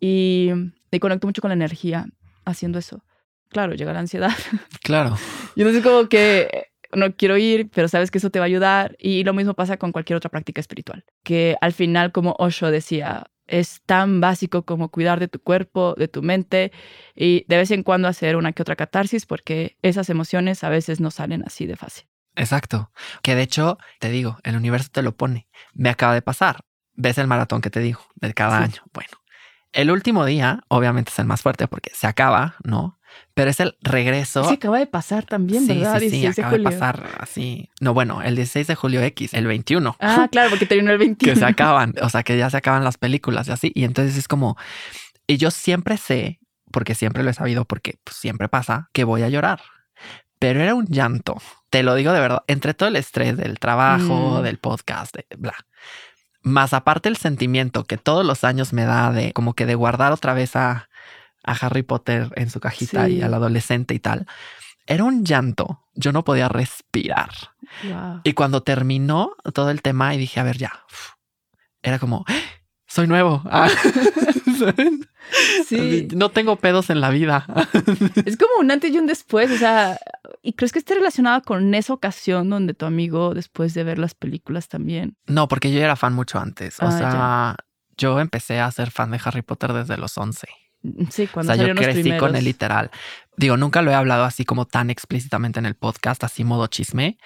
Y me conecto mucho con la energía haciendo eso. Claro, llega la ansiedad.
Claro.
y entonces como que no quiero ir, pero sabes que eso te va a ayudar. Y lo mismo pasa con cualquier otra práctica espiritual. Que al final, como Osho decía, es tan básico como cuidar de tu cuerpo, de tu mente y de vez en cuando hacer una que otra catarsis porque esas emociones a veces no salen así de fácil.
Exacto. Que de hecho, te digo, el universo te lo pone. Me acaba de pasar. Ves el maratón que te digo de cada año. Bueno, el último día, obviamente es el más fuerte porque se acaba, ¿no? Pero es el regreso.
Se acaba de pasar también, ¿verdad?
Sí, sí, acaba de, pasar así. No, bueno, el 16 de julio X, el 21.
Ah, claro, porque terminó el 21.
que se acaban, o sea, que ya se acaban las películas y así. Y entonces es como, y yo siempre sé, porque siempre lo he sabido, porque pues, siempre pasa, que voy a llorar pero era un llanto. Te lo digo de verdad, entre todo el estrés del trabajo, mm. del podcast, de bla. Más aparte el sentimiento que todos los años me da de como que de guardar otra vez a, Harry Potter en su cajita y al adolescente y tal. Era un llanto. Yo no podía respirar. Y cuando terminó todo el tema y dije, a ver, ya. Era como, ¡Ah! soy nuevo. Ah. Sí. No tengo pedos en la vida.
Es como un antes y un después. O sea, ¿y crees que esté relacionado con esa ocasión donde tu amigo, después de ver las películas también?
No, porque yo era fan mucho antes. O ah, sea, yo empecé a ser fan de Harry Potter desde los 11.
Sí, cuando
O sea, yo crecí con el literal. Digo, nunca lo he hablado así como tan explícitamente en el podcast, así modo chisme,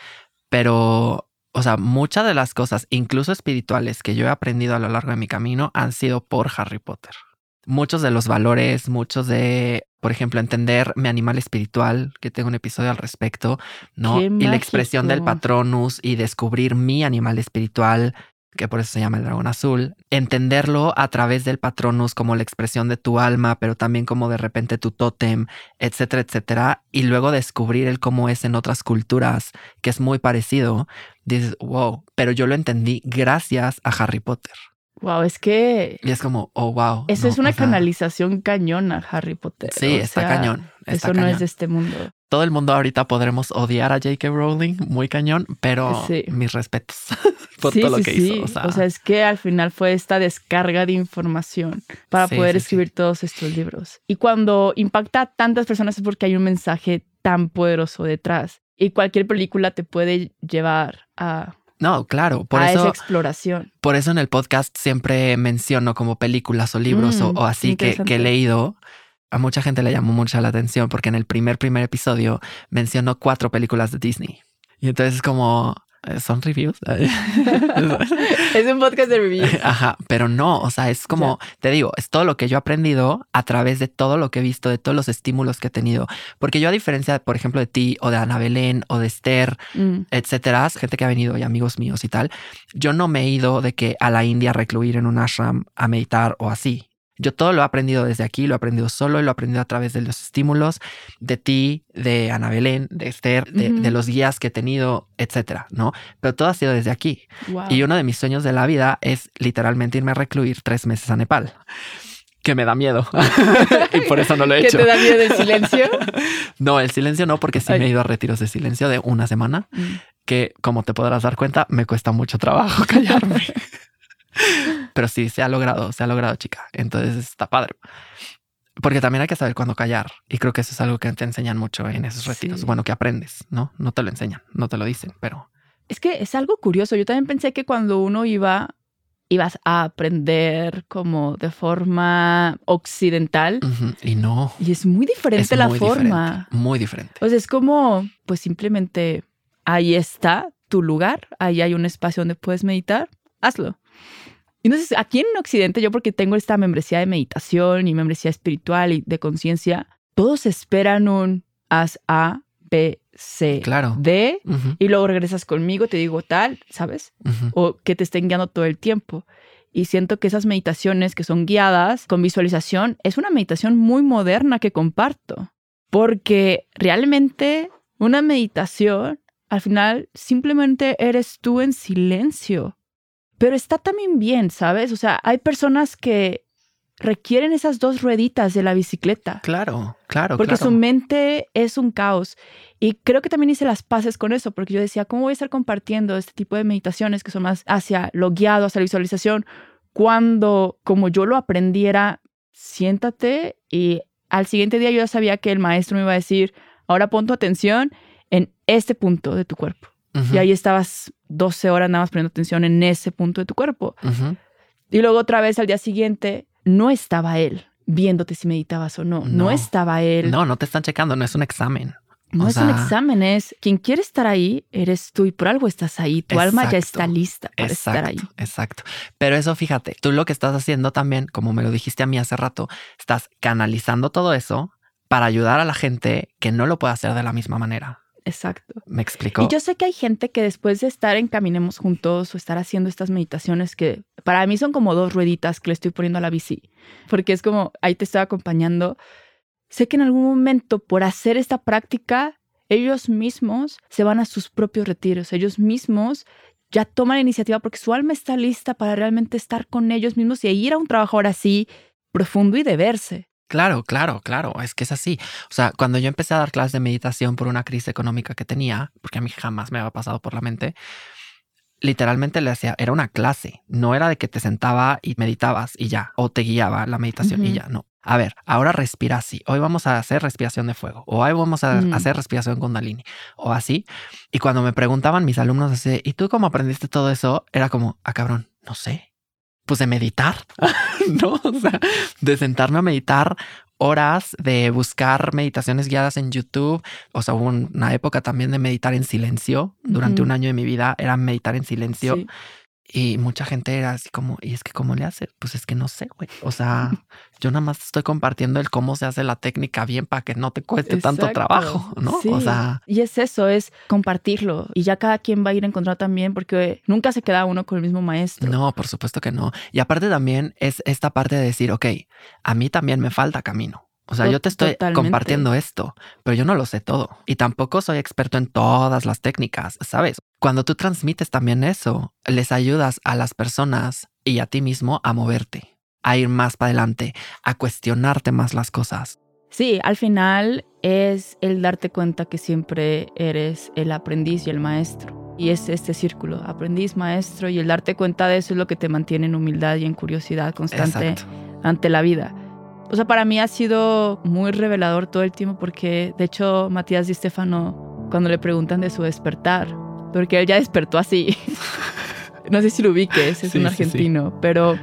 pero o sea, muchas de las cosas, incluso espirituales, que yo he aprendido a lo largo de mi camino han sido por Harry Potter muchos de los valores, muchos de, por ejemplo, entender mi animal espiritual, que tengo un episodio al respecto, ¿no? y la expresión del patronus y descubrir mi animal espiritual que por eso se llama el dragón azul, entenderlo a través del patronus como la expresión de tu alma, pero también como de repente tu tótem, etcétera, etcétera, y luego descubrir el cómo es en otras culturas, que es muy parecido, dices, wow, pero yo lo entendí gracias a Harry Potter.
Wow, es que.
Y es como, oh, wow.
Eso es una canalización cañona, Harry Potter.
Sí, está cañón.
eso no es de este mundo.
Todo el mundo ahorita podremos odiar a J.K. Rowling, muy cañón, pero mis respetos por todo lo que hizo.
O sea. es que al final fue esta descarga de información para poder escribir todos estos libros. Y cuando impacta a tantas personas es porque hay un mensaje tan poderoso detrás. Y cualquier película te puede llevar a
no, claro, por
a
eso.
Esa exploración.
Por eso en el podcast siempre menciono como películas o libros o, mm, así que, que, he leído. A mucha gente le llamó mucha la atención porque en el primer, primer episodio menciono cuatro películas de Disney. Y entonces es como, eh, son reviews.
es un podcast de reviews.
Ajá, pero no, o sea, es como, te digo, es todo lo que yo he aprendido a través de todo lo que he visto, de todos los estímulos que he tenido. Porque yo a diferencia, por ejemplo, de ti o de Ana Belén o de Esther, mm. etcétera, gente que ha venido y amigos míos y tal, yo no me he ido de que a la India a recluir en un ashram a meditar o así. Yo todo lo he aprendido desde aquí, lo he aprendido solo y lo he aprendido a través de los estímulos de ti, de Ana Belén, de Esther, de, los guías que he tenido, etcétera, ¿no? Pero todo ha sido desde aquí. Y uno de mis sueños de la vida es literalmente irme a recluir tres meses a Nepal que me da miedo. y por eso no lo he hecho.
¿Qué te da miedo el silencio?
no, el silencio no, porque sí me he ido a retiros de silencio de una semana, mm. que como te podrás dar cuenta, me cuesta mucho trabajo callarme. Pero sí, se ha logrado, se ha logrado, chica. Entonces está padre. Porque también hay que saber cuándo callar. Y creo que eso es algo que te enseñan mucho en esos retiros. Bueno, que aprendes, ¿no? No te lo enseñan, no te lo dicen, pero...
Es que es algo curioso. Yo también pensé que cuando uno iba, ibas a aprender como de forma occidental.
Y no.
Y es muy diferente la forma.
muy diferente.
O sea, es como, pues simplemente ahí está tu lugar, ahí hay un espacio donde puedes meditar, hazlo. Y sé, aquí en Occidente, yo porque tengo esta membresía de meditación y membresía espiritual y de conciencia, todos esperan un haz A, B, C,
claro.
D, y luego regresas conmigo, te digo tal, ¿sabes? O que te estén guiando todo el tiempo. Y siento que esas meditaciones que son guiadas con visualización es una meditación muy moderna que comparto. Porque realmente una meditación, al final, simplemente eres tú en silencio pero está también bien, ¿sabes? O sea, hay personas que requieren esas dos rueditas de la bicicleta.
Claro, claro.
Porque su mente es un caos. Y creo que también hice las paces con eso, porque yo decía, ¿cómo voy a estar compartiendo este tipo de meditaciones que son más hacia lo guiado, hacia la visualización, cuando como yo lo aprendiera, siéntate y al siguiente día yo ya sabía que el maestro me iba a decir, ahora pon tu atención en este punto de tu cuerpo. Y ahí estabas 12 horas nada más poniendo atención en ese punto de tu cuerpo. Y luego otra vez al día siguiente, no estaba él viéndote si meditabas o no. No, estaba él.
No, no te están checando, no es un examen.
No es un examen, es quien quiere estar ahí, eres tú y por algo estás ahí. Tu alma ya está lista para estar ahí.
Exacto. Pero eso, fíjate, tú lo que estás haciendo también, como me lo dijiste a mí hace rato, estás canalizando todo eso para ayudar a la gente que no lo puede hacer de la misma manera.
Exacto.
Me explico.
Y yo sé que hay gente que después de estar en Caminemos Juntos o estar haciendo estas meditaciones que para mí son como dos rueditas que le estoy poniendo a la bici, porque es como, ahí te estoy acompañando. Sé que en algún momento por hacer esta práctica, ellos mismos se van a sus propios retiros, ellos mismos ya toman la iniciativa porque su alma está lista para realmente estar con ellos mismos y ir a un trabajo ahora sí profundo y de verse.
Claro, claro, claro, es que es así. O sea, cuando yo empecé a dar clases de meditación por una crisis económica que tenía, porque a mí jamás me había pasado por la mente, literalmente le hacía, era una clase, no era de que te sentaba y meditabas y ya, o te guiaba la meditación y ya, no. A ver, ahora respira así. Hoy vamos a hacer respiración de fuego. O hoy vamos a mm. hacer respiración kundalini. O así. Y cuando me preguntaban mis alumnos así, ¿y tú cómo aprendiste todo eso? Era como, ah, cabrón, no sé pues de meditar, ¿no? O sea, de sentarme a meditar horas, de buscar meditaciones guiadas en YouTube. O sea, hubo una época también de meditar en silencio. Durante un año de mi vida era meditar en silencio. Y mucha gente era así como, ¿y es que cómo le hace? Pues es que no sé, güey. O sea, yo nada más estoy compartiendo el cómo se hace la técnica bien para que no te cueste tanto trabajo, ¿no?
O sea. Y es eso, es compartirlo. Y ya cada quien va a ir a encontrar también, porque nunca se queda uno con el mismo maestro.
No, por supuesto que no. Y aparte también es esta parte de decir, ok, a mí también me falta camino. O sea, yo te estoy compartiendo esto, pero yo no lo sé todo. Y tampoco soy experto en todas las técnicas, ¿sabes? Cuando tú transmites también eso, les ayudas a las personas y a ti mismo a moverte, a ir más para adelante, a cuestionarte más las cosas.
Sí, al final es el darte cuenta que siempre eres el aprendiz y el maestro. Y es este círculo, aprendiz, maestro, y el darte cuenta de eso es lo que te mantiene en humildad y en curiosidad constante ante la vida. O sea, para mí ha sido muy revelador todo el tiempo porque, de hecho, Matías Di Stefano, cuando le preguntan de su despertar, porque él ya despertó así. no sé si lo ubiques, es un argentino, pero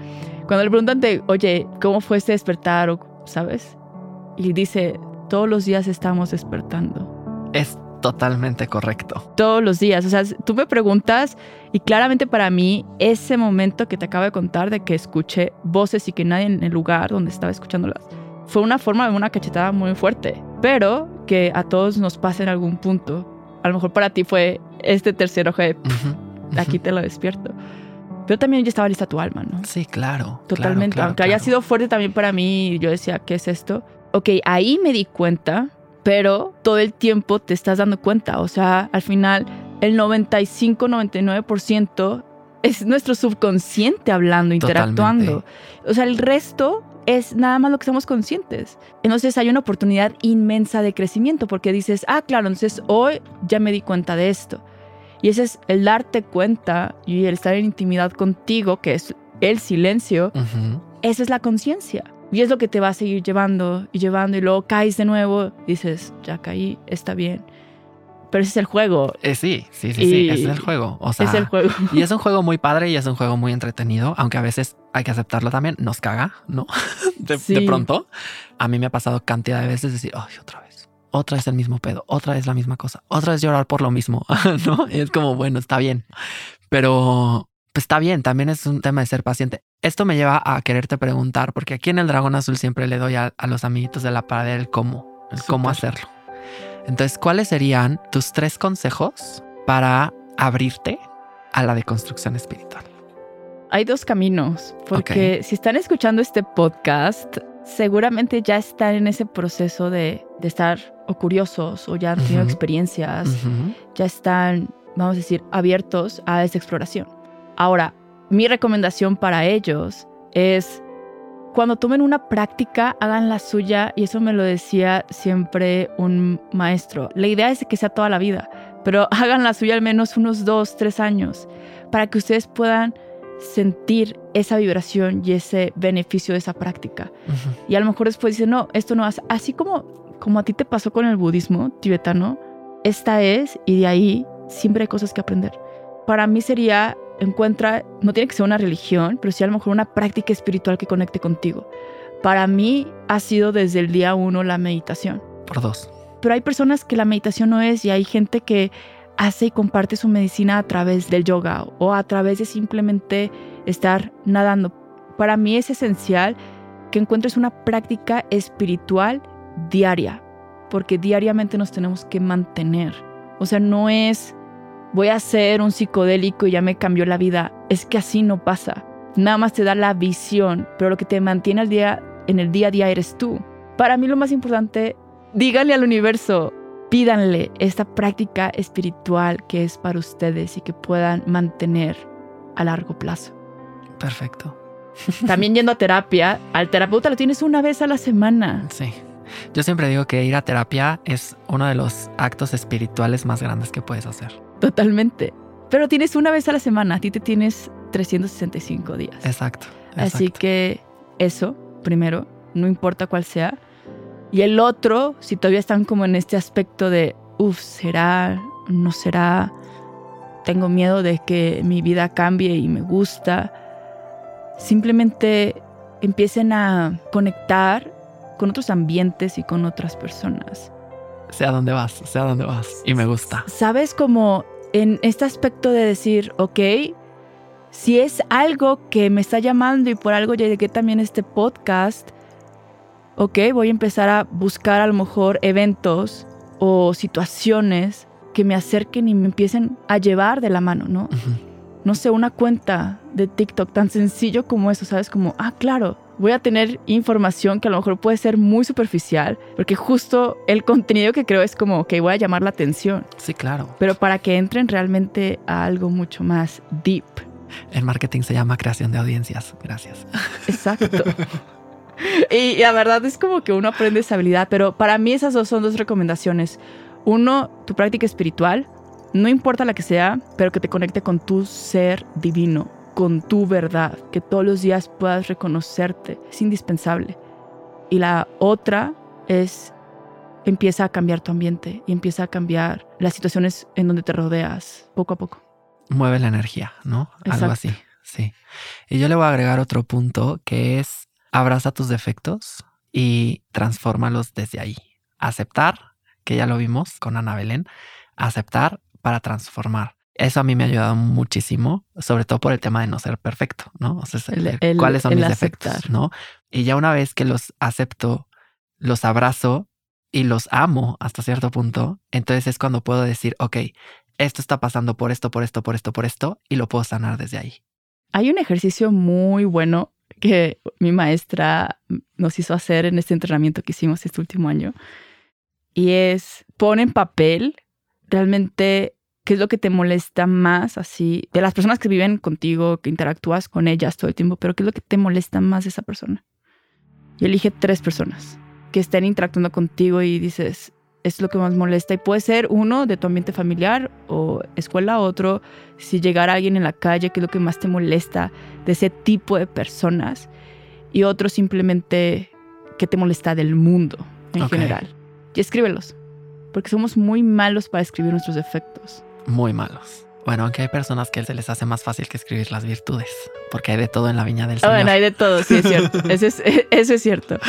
cuando le preguntan de, oye, ¿cómo fue este despertar? O, ¿Sabes? Y dice, todos los días estamos despertando.
Es totalmente correcto.
Todos los días. O sea, tú me preguntas y claramente para mí ese momento que te acabo de contar de que escuché voces y que nadie en el lugar donde estaba escuchándolas fue una forma de una cachetada muy fuerte, pero que a todos nos pasa en algún punto. A lo mejor para ti fue este tercer ojo de aquí te lo despierto. Pero también ya estaba lista tu alma, ¿no?
Sí, claro.
Totalmente. Aunque haya sido fuerte también para mí, yo decía, ¿qué es esto? Ok, ahí me di cuenta pero todo el tiempo te estás dando cuenta. O sea, al final el 95-99% es nuestro subconsciente hablando, interactuando. O sea, el resto es nada más lo que somos conscientes. Entonces hay una oportunidad inmensa de crecimiento porque dices, ah, claro, entonces hoy ya me di cuenta de esto. Y ese es el darte cuenta y el estar en intimidad contigo, que es el silencio. Esa es la conciencia. Y es lo que te va a seguir llevando y llevando y luego caes de nuevo, dices, ya caí, está bien. Pero ese es el juego.
Eh, sí, sí, sí, sí, ese es el juego. O sea,
es el juego.
Y es un juego muy padre y es un juego muy entretenido, aunque a veces hay que aceptarlo también, nos caga, ¿no? De, de pronto, a mí me ha pasado cantidad de veces decir, ay, otra vez, otra vez el mismo pedo, otra vez la misma cosa, otra vez llorar por lo mismo, ¿no? Y es como, bueno, está bien. Pero pues está bien, también es un tema de ser paciente. Esto me lleva a quererte preguntar, porque aquí en el Dragón Azul siempre le doy a, los amiguitos de la pared el cómo, el cómo hacerlo. Entonces, ¿cuáles serían tus tres consejos para abrirte a la deconstrucción espiritual?
Hay dos caminos, porque si están escuchando este podcast, seguramente ya están en ese proceso de, estar o curiosos o ya han tenido experiencias, ya están, vamos a decir, abiertos a esa exploración. Ahora, mi recomendación para ellos es cuando tomen una práctica, hagan la suya y eso me lo decía siempre un maestro. La idea es que sea toda la vida, pero hagan la suya al menos unos dos, tres años para que ustedes puedan sentir esa vibración y ese beneficio de esa práctica. Y a lo mejor después dicen, no, esto no es así como, como a ti te pasó con el budismo tibetano, esta es y de ahí siempre hay cosas que aprender. Para mí sería encuentra, no tiene que ser una religión, pero sí a lo mejor una práctica espiritual que conecte contigo. Para mí ha sido desde el día uno la meditación.
Por dos.
Pero hay personas que la meditación no es y hay gente que hace y comparte su medicina a través del yoga o a través de simplemente estar nadando. Para mí es esencial que encuentres una práctica espiritual diaria, porque diariamente nos tenemos que mantener. O sea, no es voy a ser un psicodélico y ya me cambió la vida. Es que así no pasa. Nada más te da la visión, pero lo que te mantiene al día, en el día a día eres tú. Para mí lo más importante, díganle al universo, pídanle esta práctica espiritual que es para ustedes y que puedan mantener a largo plazo.
Perfecto.
También yendo a terapia, al terapeuta lo tienes una vez a la semana.
Sí. Yo siempre digo que ir a terapia es uno de los actos espirituales más grandes que puedes hacer.
Totalmente. Pero tienes una vez a la semana, a ti te tienes 365 días.
Exacto.
Así que eso, primero, no importa cuál sea. Y el otro, si todavía están como en este aspecto de, uff, será, no será, tengo miedo de que mi vida cambie y me gusta, simplemente empiecen a conectar con otros ambientes y con otras personas
sé a dónde vas, sé a dónde vas. Y me gusta.
Sabes como en este aspecto de decir, ok, si es algo que me está llamando y por algo llegué también a este podcast, ok, voy a empezar a buscar a lo mejor eventos o situaciones que me acerquen y me empiecen a llevar de la mano, ¿no? No sé, una cuenta de TikTok tan sencillo como eso, ¿sabes? Como, ah, claro, voy a tener información que a lo mejor puede ser muy superficial, porque justo el contenido que creo es como que voy a llamar la atención.
Sí, claro.
Pero para que entren realmente a algo mucho más deep.
El marketing se llama creación de audiencias. Gracias.
Exacto. y, la verdad es como que uno aprende esa habilidad, pero para mí esas dos son dos recomendaciones. Uno, tu práctica espiritual, no importa la que sea, pero que te conecte con tu ser divino, con tu verdad, que todos los días puedas reconocerte, es indispensable. Y la otra es empieza a cambiar tu ambiente y empieza a cambiar las situaciones en donde te rodeas poco a poco.
Mueve la energía, ¿no? Algo así, sí. Y yo le voy a agregar otro punto que es abraza tus defectos y transfórmalos desde ahí. Aceptar, que ya lo vimos con Ana Belén, aceptar para transformar. Eso a mí me ha ayudado muchísimo, sobre todo por el tema de no ser perfecto, ¿no? O sea, cuáles son mis defectos, ¿no? Y ya una vez que los acepto, los abrazo y los amo hasta cierto punto, entonces es cuando puedo decir, ok, esto está pasando por esto, por esto, por esto, por esto, y lo puedo sanar desde ahí.
Hay un ejercicio muy bueno que mi maestra nos hizo hacer en este entrenamiento que hicimos este último año, y es pon en papel realmente qué es lo que te molesta más así de las personas que viven contigo, que interactúas con ellas todo el tiempo, pero qué es lo que te molesta más de esa persona. Y elige tres personas que estén interactuando contigo y dices, es lo que más molesta. Y puede ser uno de tu ambiente familiar o escuela, otro si llegara alguien en la calle, qué es lo que más te molesta de ese tipo de personas. Y otro simplemente qué te molesta del mundo en general. Y escríbelos porque somos muy malos para escribir nuestros defectos.
Muy malos. Bueno, aunque hay personas que se les hace más fácil que escribir las virtudes, porque hay de todo en la viña del Señor.
Bueno, hay de todo, sí es cierto. eso, es, eso es cierto.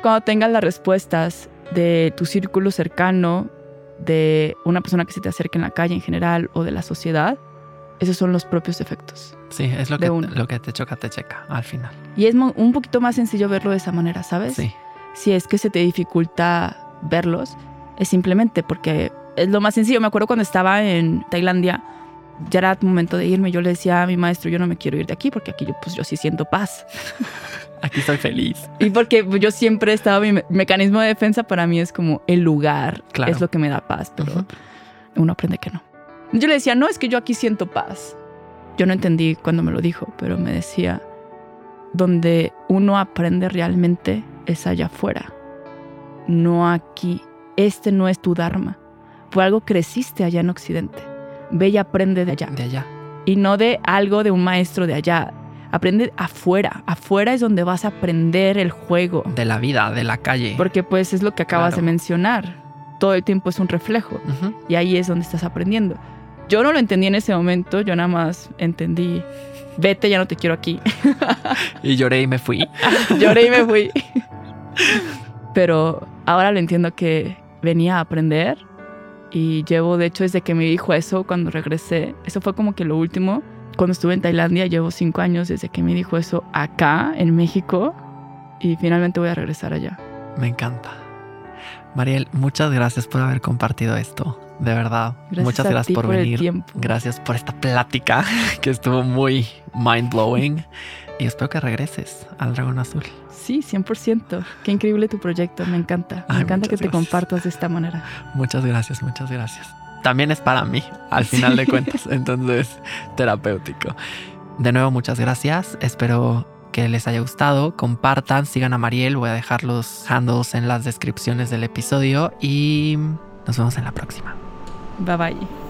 Cuando tengas las respuestas de tu círculo cercano, de una persona que se te acerque en la calle en general o de la sociedad, esos son los propios defectos.
Sí, es lo que, lo que te choca, te checa al final.
Y es un poquito más sencillo verlo de esa manera, ¿sabes?
Sí.
Si es que se te dificulta verlos, es simplemente porque es lo más sencillo. Me acuerdo cuando estaba en Tailandia, ya era momento de irme. Yo le decía a mi maestro, yo no me quiero ir de aquí porque aquí yo, pues, yo sí siento paz.
Aquí estoy feliz.
Y porque yo siempre he estado, mi mecanismo de defensa para mí es como el lugar, es lo que me da paz, pero uno aprende que no. Yo le decía, no, es que yo aquí siento paz. Yo no entendí cuando me lo dijo, pero me decía, donde uno aprende realmente es allá afuera, no aquí este no es tu Dharma. Por algo creciste allá en Occidente. Ve y aprende de allá.
De allá.
Y no de algo de un maestro de allá. Aprende afuera. Afuera es donde vas a aprender el juego.
De la vida, de la calle.
Porque pues es lo que acabas de mencionar. Todo el tiempo es un reflejo. Y ahí es donde estás aprendiendo. Yo no lo entendí en ese momento, yo nada más entendí, vete, ya no te quiero aquí.
y lloré y me fui.
lloré y me fui. Pero ahora lo entiendo que venía a aprender y llevo, de hecho, desde que me dijo eso cuando regresé, eso fue como que lo último. Cuando estuve en Tailandia, llevo cinco años desde que me dijo eso acá, en México, y finalmente voy a regresar allá.
Me encanta. Mariel, muchas gracias por haber compartido esto. De verdad. muchas gracias por, venir. gracias por esta plática que estuvo muy mind blowing. Y espero que regreses al Dragón Azul.
Sí, 100%. Qué increíble tu proyecto, me encanta. Me encanta que te compartas de esta manera.
Muchas gracias, muchas gracias. También es para mí, al final de cuentas, entonces terapéutico. De nuevo, muchas gracias. Espero que les haya gustado. Compartan, sigan a Mariel. Voy a dejar los handles en las descripciones del episodio y nos vemos en la próxima.
Bye bye.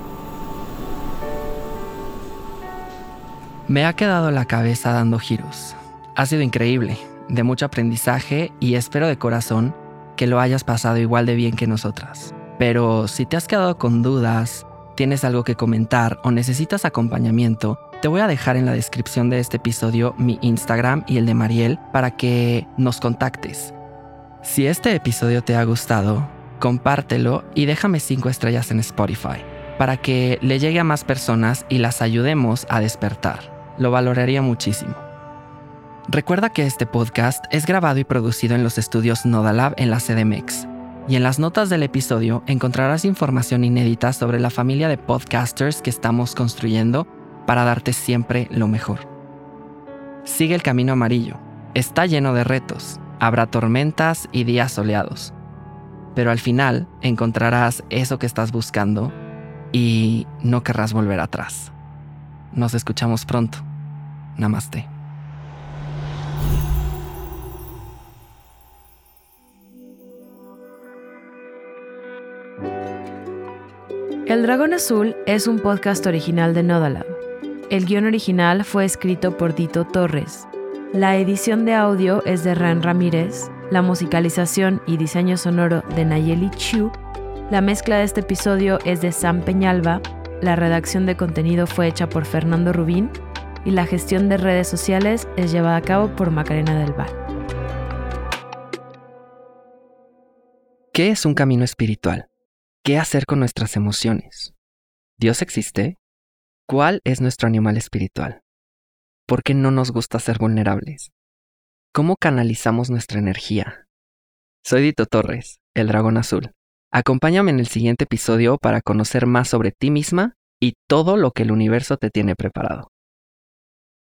Me ha quedado la cabeza dando giros. Ha sido increíble de mucho aprendizaje y espero de corazón que lo hayas pasado igual de bien que nosotras. Pero si te has quedado con dudas, tienes algo que comentar o necesitas acompañamiento, te voy a dejar en la descripción de este episodio mi Instagram y el de Mariel para que nos contactes. Si este episodio te ha gustado, compártelo y déjame 5 estrellas en Spotify para que le llegue a más personas y las ayudemos a despertar. Lo valoraría muchísimo. Recuerda que este podcast es grabado y producido en los estudios Nodalab en la CDMX. Y en las notas del episodio encontrarás información inédita sobre la familia de podcasters que estamos construyendo para darte siempre lo mejor. Sigue el camino amarillo. Está lleno de retos. Habrá tormentas y días soleados. Pero al final encontrarás eso que estás buscando y no querrás volver atrás. Nos escuchamos pronto. Namaste.
El Dragón Azul es un podcast original de Nodalab. El guion original fue escrito por Dito Torres. La edición de audio es de Ran Ramírez, la musicalización y diseño sonoro de Nayeli Chu. La mezcla de este episodio es de Sam Peñalba, la redacción de contenido fue hecha por Fernando Rubín y la gestión de redes sociales es llevada a cabo por Macarena del Val.
¿Qué es un camino espiritual? ¿Qué hacer con nuestras emociones? ¿Dios existe? ¿Cuál es nuestro animal espiritual? ¿Por qué no nos gusta ser vulnerables? ¿Cómo canalizamos nuestra energía? Soy Dito Torres, el dragón azul. Acompáñame en el siguiente episodio para conocer más sobre ti misma y todo lo que el universo te tiene preparado.